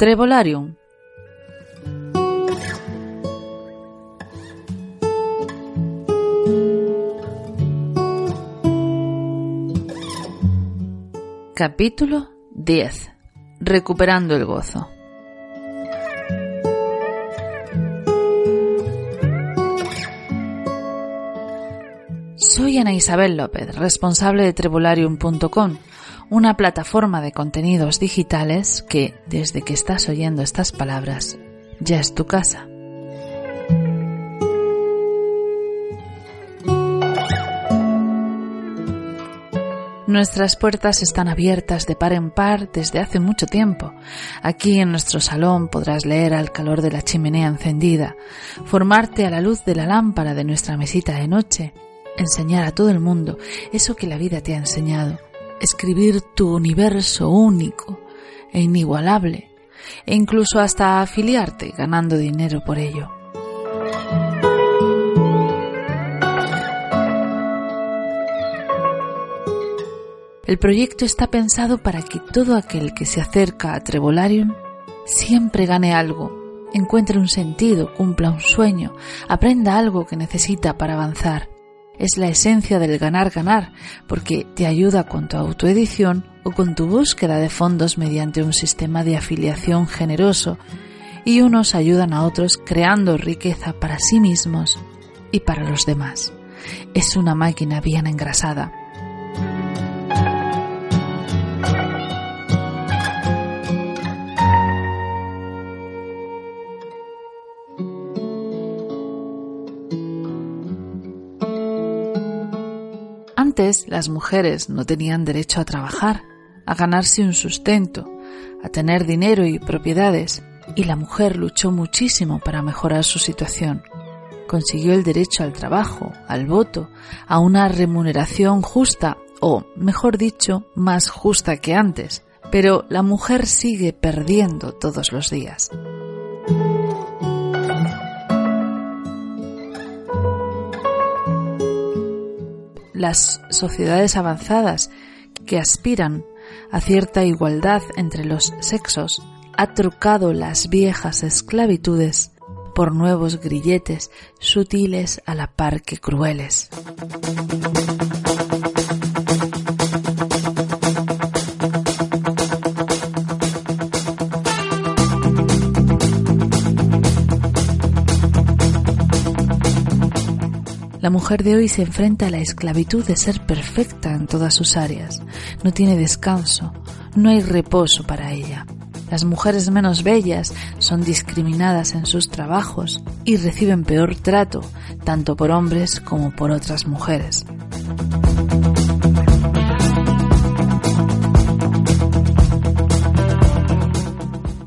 Trevolarium. Capítulo 10. Recuperando el gozo. Soy Ana Isabel López, responsable de Trevolarium.com una plataforma de contenidos digitales que, desde que estás oyendo estas palabras, ya es tu casa. Nuestras puertas están abiertas de par en par desde hace mucho tiempo. Aquí en nuestro salón podrás leer al calor de la chimenea encendida, formarte a la luz de la lámpara de nuestra mesita de noche, enseñar a todo el mundo eso que la vida te ha enseñado escribir tu universo único e inigualable e incluso hasta afiliarte ganando dinero por ello. El proyecto está pensado para que todo aquel que se acerca a Trevolarium siempre gane algo, encuentre un sentido, cumpla un sueño, aprenda algo que necesita para avanzar es la esencia del ganar-ganar, porque te ayuda con tu autoedición o con tu búsqueda de fondos mediante un sistema de afiliación generoso, y unos ayudan a otros creando riqueza para sí mismos y para los demás. Es una máquina bien engrasada. Antes las mujeres no tenían derecho a trabajar, a ganarse un sustento, a tener dinero y propiedades, y la mujer luchó muchísimo para mejorar su situación. Consiguió el derecho al trabajo, al voto, a una remuneración justa, o, mejor dicho, más justa que antes, pero la mujer sigue perdiendo todos los días. Las sociedades avanzadas que aspiran a cierta igualdad entre los sexos ha trucado las viejas esclavitudes por nuevos grilletes sutiles a la par que crueles. La mujer de hoy se enfrenta a la esclavitud de ser perfecta en todas sus áreas. No tiene descanso, no hay reposo para ella. Las mujeres menos bellas son discriminadas en sus trabajos y reciben peor trato, tanto por hombres como por otras mujeres.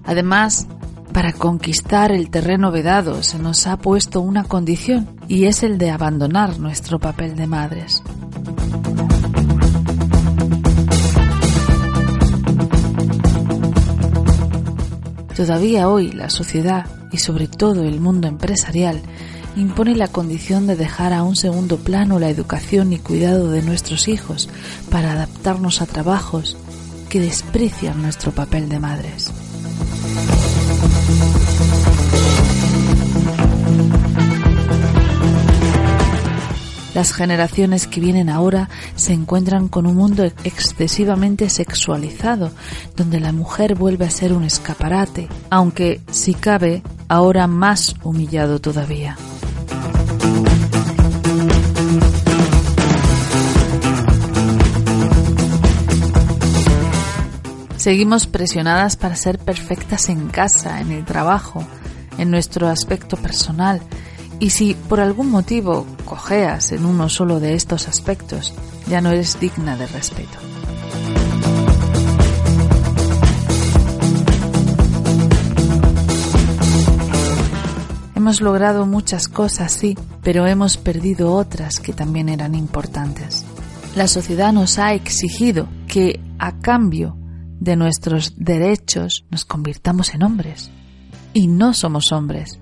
Además, para conquistar el terreno vedado se nos ha puesto una condición y es el de abandonar nuestro papel de madres. Todavía hoy la sociedad y sobre todo el mundo empresarial impone la condición de dejar a un segundo plano la educación y cuidado de nuestros hijos para adaptarnos a trabajos que desprecian nuestro papel de madres. Las generaciones que vienen ahora se encuentran con un mundo excesivamente sexualizado, donde la mujer vuelve a ser un escaparate, aunque, si cabe, ahora más humillado todavía. Seguimos presionadas para ser perfectas en casa, en el trabajo, en nuestro aspecto personal. Y si por algún motivo cojeas en uno solo de estos aspectos, ya no eres digna de respeto. Hemos logrado muchas cosas, sí, pero hemos perdido otras que también eran importantes. La sociedad nos ha exigido que, a cambio de nuestros derechos, nos convirtamos en hombres. Y no somos hombres.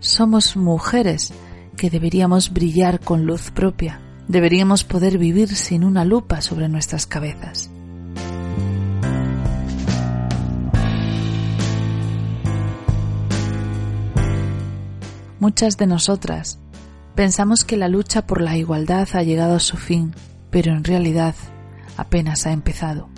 Somos mujeres que deberíamos brillar con luz propia. Deberíamos poder vivir sin una lupa sobre nuestras cabezas. Muchas de nosotras pensamos que la lucha por la igualdad ha llegado a su fin, pero en realidad apenas ha empezado.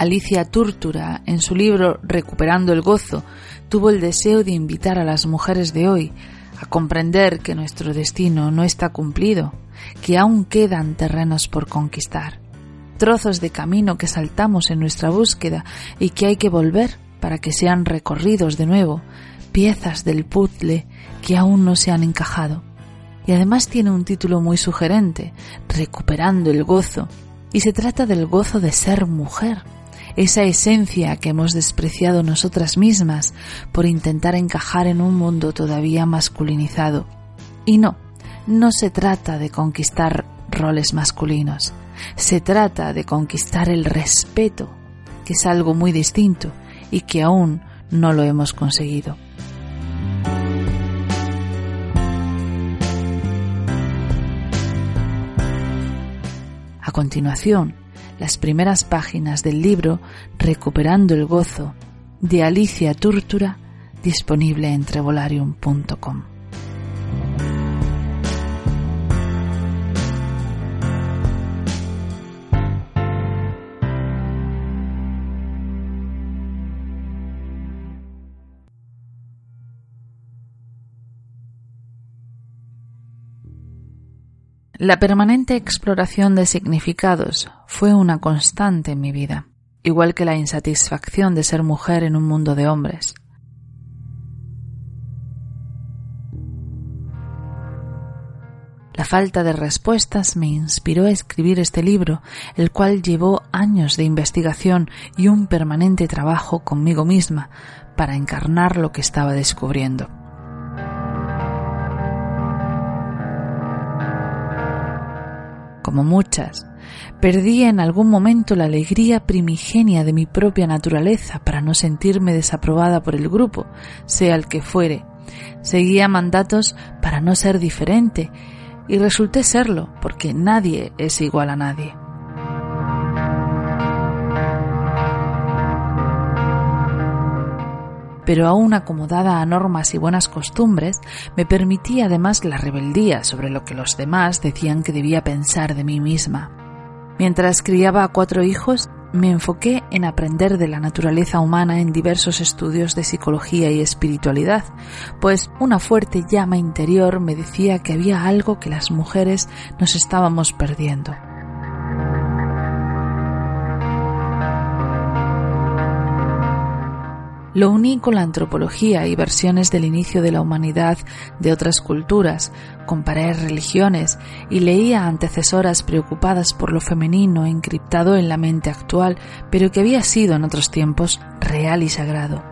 Alicia Túrtura, en su libro Recuperando el Gozo, tuvo el deseo de invitar a las mujeres de hoy a comprender que nuestro destino no está cumplido, que aún quedan terrenos por conquistar trozos de camino que saltamos en nuestra búsqueda y que hay que volver para que sean recorridos de nuevo, piezas del puzzle que aún no se han encajado. Y además tiene un título muy sugerente, Recuperando el gozo, y se trata del gozo de ser mujer, esa esencia que hemos despreciado nosotras mismas por intentar encajar en un mundo todavía masculinizado. Y no, no se trata de conquistar roles masculinos, se trata de conquistar el respeto, que es algo muy distinto y que aún no lo hemos conseguido. A continuación, las primeras páginas del libro Recuperando el Gozo de Alicia Túrtura, disponible en trevolarium.com. La permanente exploración de significados fue una constante en mi vida, igual que la insatisfacción de ser mujer en un mundo de hombres. La falta de respuestas me inspiró a escribir este libro, el cual llevó años de investigación y un permanente trabajo conmigo misma para encarnar lo que estaba descubriendo. Como muchas, perdí en algún momento la alegría primigenia de mi propia naturaleza para no sentirme desaprobada por el grupo, sea el que fuere. Seguía mandatos para no ser diferente y resulté serlo, porque nadie es igual a nadie. Pero aún acomodada a normas y buenas costumbres, me permitía además la rebeldía sobre lo que los demás decían que debía pensar de mí misma. Mientras criaba a cuatro hijos, me enfoqué en aprender de la naturaleza humana en diversos estudios de psicología y espiritualidad, pues una fuerte llama interior me decía que había algo que las mujeres nos estábamos perdiendo. Lo uní con la antropología y versiones del inicio de la humanidad de otras culturas, comparé religiones y leía antecesoras preocupadas por lo femenino encriptado en la mente actual, pero que había sido en otros tiempos real y sagrado.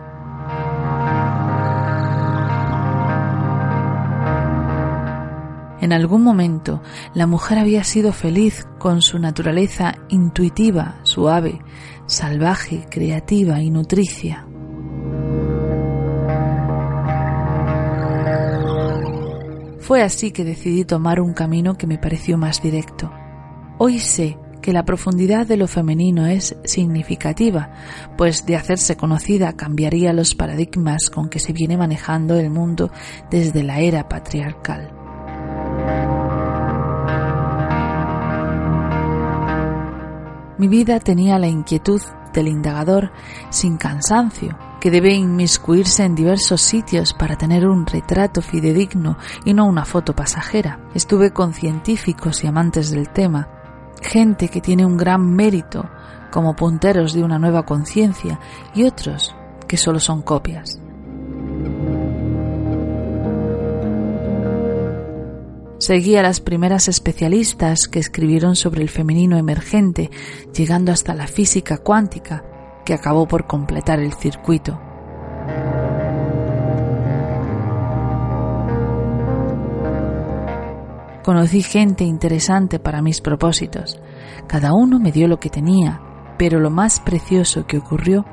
En algún momento la mujer había sido feliz con su naturaleza intuitiva, suave, salvaje, creativa y nutricia. Fue así que decidí tomar un camino que me pareció más directo. Hoy sé que la profundidad de lo femenino es significativa, pues de hacerse conocida cambiaría los paradigmas con que se viene manejando el mundo desde la era patriarcal. Mi vida tenía la inquietud del indagador sin cansancio, que debe inmiscuirse en diversos sitios para tener un retrato fidedigno y no una foto pasajera. Estuve con científicos y amantes del tema, gente que tiene un gran mérito como punteros de una nueva conciencia y otros que solo son copias. Seguí a las primeras especialistas que escribieron sobre el femenino emergente, llegando hasta la física cuántica, que acabó por completar el circuito. Conocí gente interesante para mis propósitos. Cada uno me dio lo que tenía, pero lo más precioso que ocurrió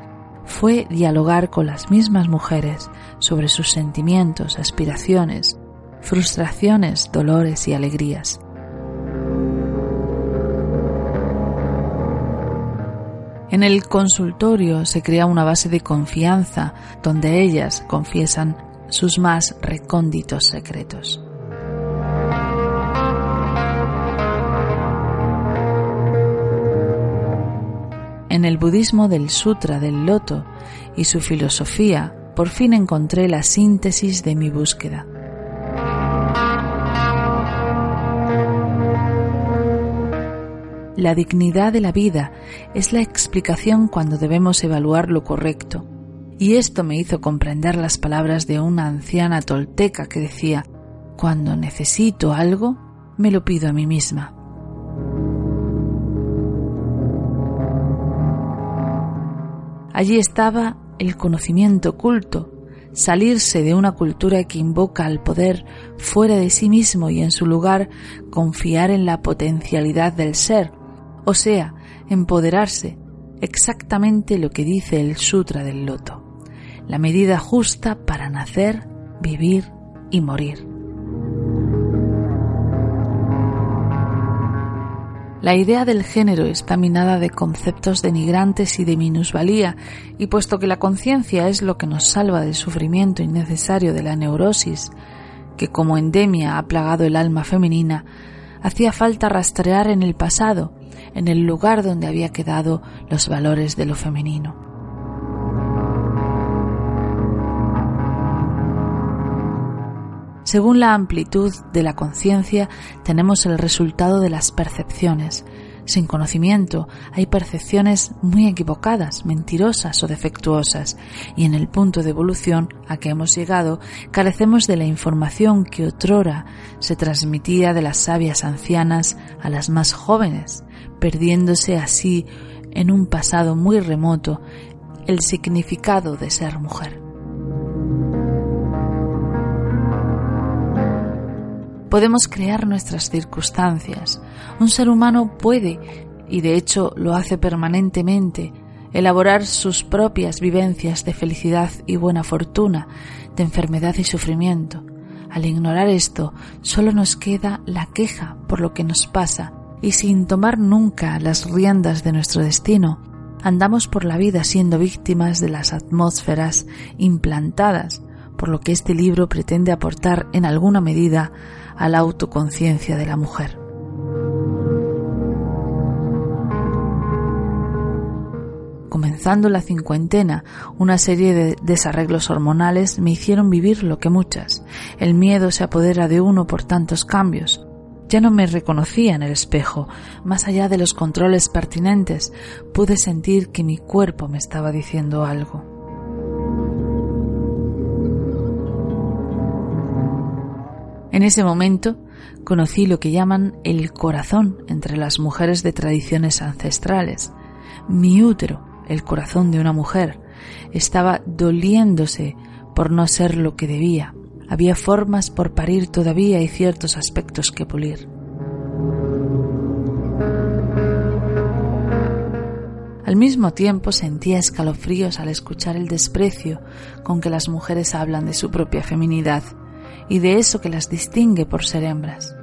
fue dialogar con las mismas mujeres sobre sus sentimientos, aspiraciones, frustraciones, dolores y alegrías. En el consultorio se crea una base de confianza donde ellas confiesan sus más recónditos secretos. En el budismo del Sutra del Loto y su filosofía, por fin encontré la síntesis de mi búsqueda. La dignidad de la vida es la explicación cuando debemos evaluar lo correcto. Y esto me hizo comprender las palabras de una anciana tolteca que decía, cuando necesito algo, me lo pido a mí misma. Allí estaba el conocimiento oculto, salirse de una cultura que invoca al poder fuera de sí mismo y en su lugar confiar en la potencialidad del ser, o sea, empoderarse, exactamente lo que dice el Sutra del Loto, la medida justa para nacer, vivir y morir. La idea del género está minada de conceptos denigrantes y de minusvalía, y puesto que la conciencia es lo que nos salva del sufrimiento innecesario de la neurosis, que como endemia ha plagado el alma femenina, hacía falta rastrear en el pasado, en el lugar donde había quedado los valores de lo femenino. Según la amplitud de la conciencia tenemos el resultado de las percepciones. Sin conocimiento hay percepciones muy equivocadas, mentirosas o defectuosas, y en el punto de evolución a que hemos llegado carecemos de la información que otrora se transmitía de las sabias ancianas a las más jóvenes, perdiéndose así en un pasado muy remoto el significado de ser mujer. Podemos crear nuestras circunstancias. Un ser humano puede, y de hecho lo hace permanentemente, elaborar sus propias vivencias de felicidad y buena fortuna, de enfermedad y sufrimiento. Al ignorar esto, solo nos queda la queja por lo que nos pasa, y sin tomar nunca las riendas de nuestro destino, andamos por la vida siendo víctimas de las atmósferas implantadas, por lo que este libro pretende aportar en alguna medida a la autoconciencia de la mujer. Comenzando la cincuentena, una serie de desarreglos hormonales me hicieron vivir lo que muchas. El miedo se apodera de uno por tantos cambios. Ya no me reconocía en el espejo. Más allá de los controles pertinentes, pude sentir que mi cuerpo me estaba diciendo algo. En ese momento conocí lo que llaman el corazón entre las mujeres de tradiciones ancestrales. Mi útero, el corazón de una mujer, estaba doliéndose por no ser lo que debía. Había formas por parir todavía y ciertos aspectos que pulir. Al mismo tiempo sentía escalofríos al escuchar el desprecio con que las mujeres hablan de su propia feminidad y de eso que las distingue por ser hembras.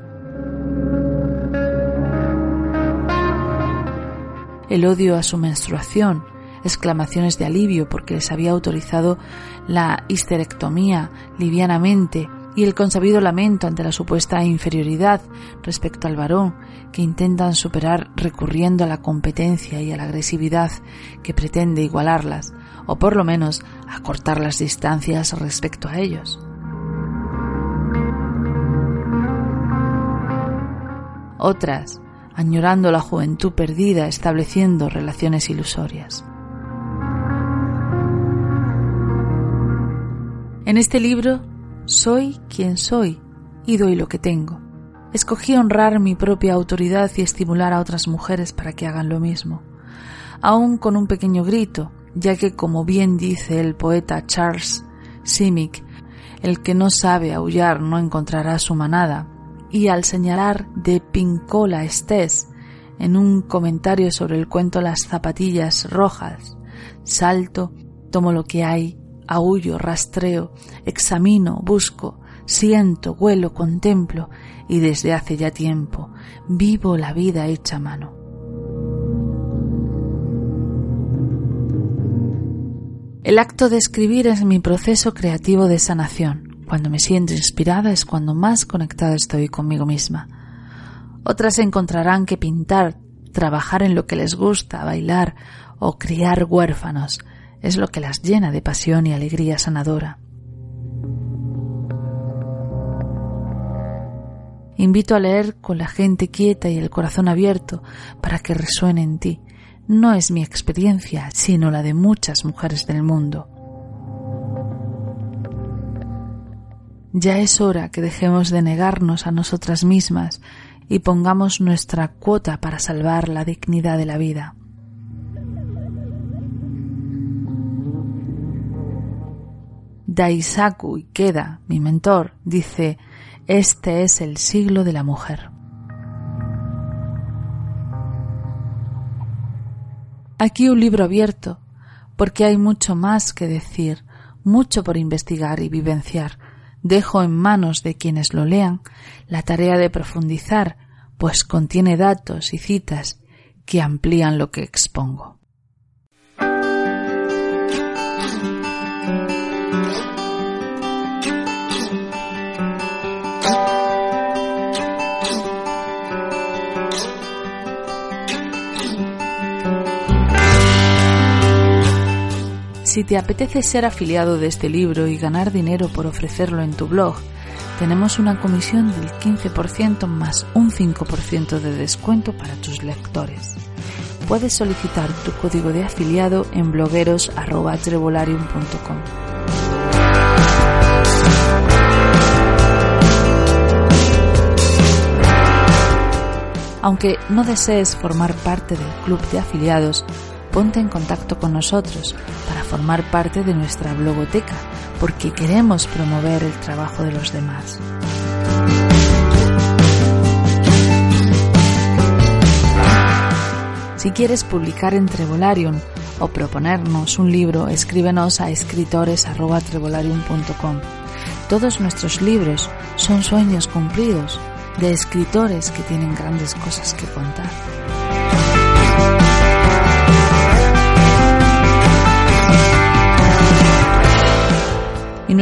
El odio a su menstruación, exclamaciones de alivio porque les había autorizado la histerectomía livianamente y el consabido lamento ante la supuesta inferioridad respecto al varón que intentan superar recurriendo a la competencia y a la agresividad que pretende igualarlas o por lo menos acortar las distancias respecto a ellos. Otras, añorando la juventud perdida, estableciendo relaciones ilusorias. En este libro soy quien soy y doy lo que tengo. Escogí honrar mi propia autoridad y estimular a otras mujeres para que hagan lo mismo, aun con un pequeño grito, ya que, como bien dice el poeta Charles Simic, el que no sabe aullar no encontrará su manada, y al señalar de Pincola Estés en un comentario sobre el cuento Las zapatillas rojas, salto, tomo lo que hay aullo, rastreo, examino, busco, siento, huelo, contemplo y desde hace ya tiempo vivo la vida hecha mano. El acto de escribir es mi proceso creativo de sanación. Cuando me siento inspirada es cuando más conectada estoy conmigo misma. Otras encontrarán que pintar, trabajar en lo que les gusta, bailar o criar huérfanos es lo que las llena de pasión y alegría sanadora. Invito a leer con la gente quieta y el corazón abierto para que resuene en ti. No es mi experiencia, sino la de muchas mujeres del mundo. Ya es hora que dejemos de negarnos a nosotras mismas y pongamos nuestra cuota para salvar la dignidad de la vida. Daisaku Ikeda, mi mentor, dice, este es el siglo de la mujer. Aquí un libro abierto, porque hay mucho más que decir, mucho por investigar y vivenciar. Dejo en manos de quienes lo lean la tarea de profundizar, pues contiene datos y citas que amplían lo que expongo. Si te apetece ser afiliado de este libro y ganar dinero por ofrecerlo en tu blog, tenemos una comisión del 15% más un 5% de descuento para tus lectores. Puedes solicitar tu código de afiliado en blogueros.trevolarium.com. Aunque no desees formar parte del club de afiliados, ponte en contacto con nosotros formar parte de nuestra blogoteca, porque queremos promover el trabajo de los demás. Si quieres publicar en Trevolarium o proponernos un libro, escríbenos a escritores.trevolarium.com. Todos nuestros libros son sueños cumplidos de escritores que tienen grandes cosas que contar.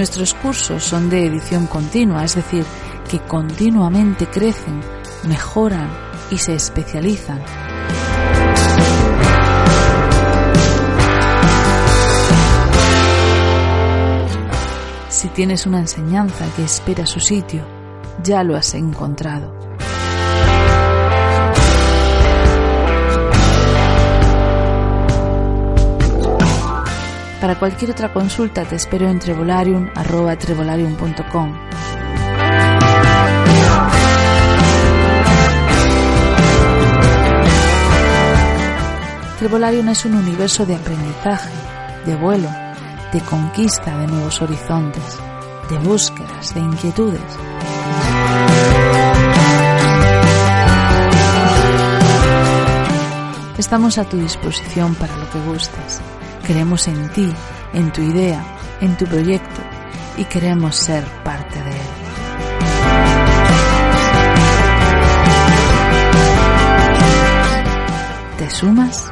Nuestros cursos son de edición continua, es decir, que continuamente crecen, mejoran y se especializan. Si tienes una enseñanza que espera su sitio, ya lo has encontrado. Para cualquier otra consulta te espero en trevolarium.com. Trevolarium es un universo de aprendizaje, de vuelo, de conquista de nuevos horizontes, de búsquedas, de inquietudes. Estamos a tu disposición para lo que gustes. Creemos en ti, en tu idea, en tu proyecto y queremos ser parte de él. ¿Te sumas?